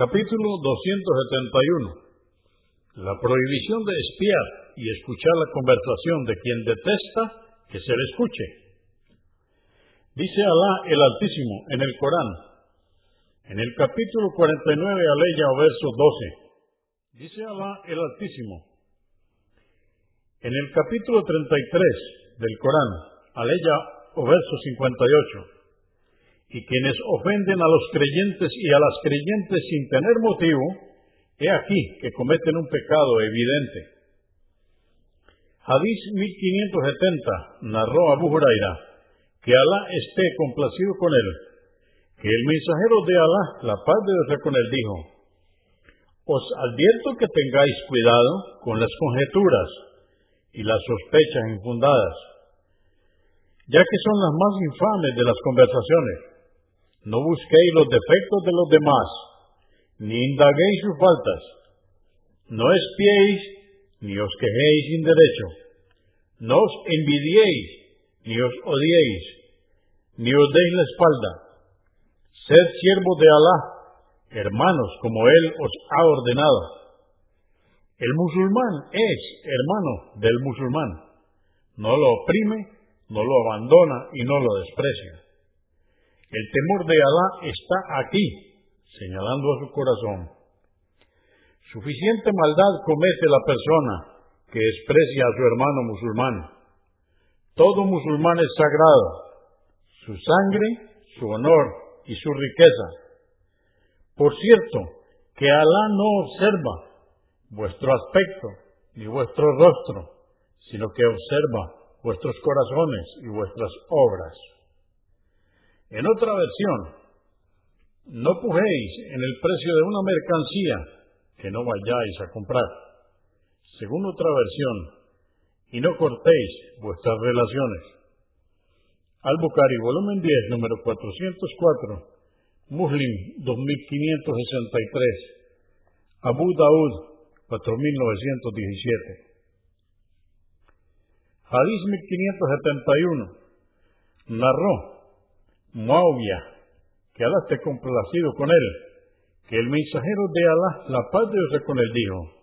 Capítulo 271. La prohibición de espiar y escuchar la conversación de quien detesta que se le escuche. Dice Alá el Altísimo en el Corán, en el capítulo 49, aleya o verso 12. Dice Alá el Altísimo, en el capítulo 33 del Corán, aleya o verso 58 y quienes ofenden a los creyentes y a las creyentes sin tener motivo, he aquí que cometen un pecado evidente. Hadís 1570 narró Abu Huraira que Alá esté complacido con él, que el mensajero de Alá, la paz de Dios con él, dijo, os advierto que tengáis cuidado con las conjeturas y las sospechas infundadas, ya que son las más infames de las conversaciones no busquéis los defectos de los demás, ni indaguéis sus faltas. No espiéis, ni os quejéis sin derecho. No os envidiéis, ni os odiéis, ni os deis la espalda. Sed siervos de Alá, hermanos como Él os ha ordenado. El musulmán es hermano del musulmán. No lo oprime, no lo abandona y no lo desprecia. El temor de Alá está aquí, señalando a su corazón. Suficiente maldad comete la persona que desprecia a su hermano musulmán. Todo musulmán es sagrado, su sangre, su honor y su riqueza. Por cierto, que Alá no observa vuestro aspecto ni vuestro rostro, sino que observa vuestros corazones y vuestras obras. En otra versión, no pujéis en el precio de una mercancía que no vayáis a comprar. Según otra versión, y no cortéis vuestras relaciones. Al-Bukhari, volumen 10, número 404, Muslim 2563, Abu Daud 4917. Hadís 1571 narró Muawiyah, que Alá esté complacido con él, que el mensajero de Alá, la paz de Dios con él, dijo,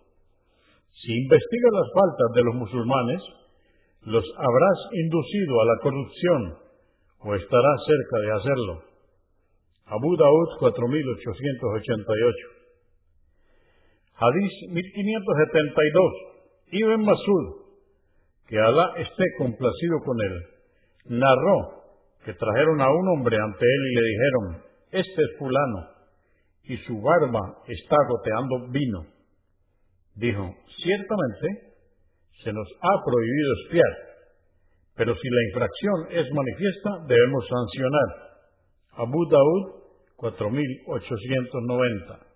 si investiga las faltas de los musulmanes, los habrás inducido a la corrupción o estarás cerca de hacerlo. Abu Daud 4888 Hadís 1572 Ibn Masud, que Alá esté complacido con él, narró que trajeron a un hombre ante él y le dijeron, este es fulano, y su barba está goteando vino. Dijo, ciertamente se nos ha prohibido espiar, pero si la infracción es manifiesta, debemos sancionar. Abu Daud 4890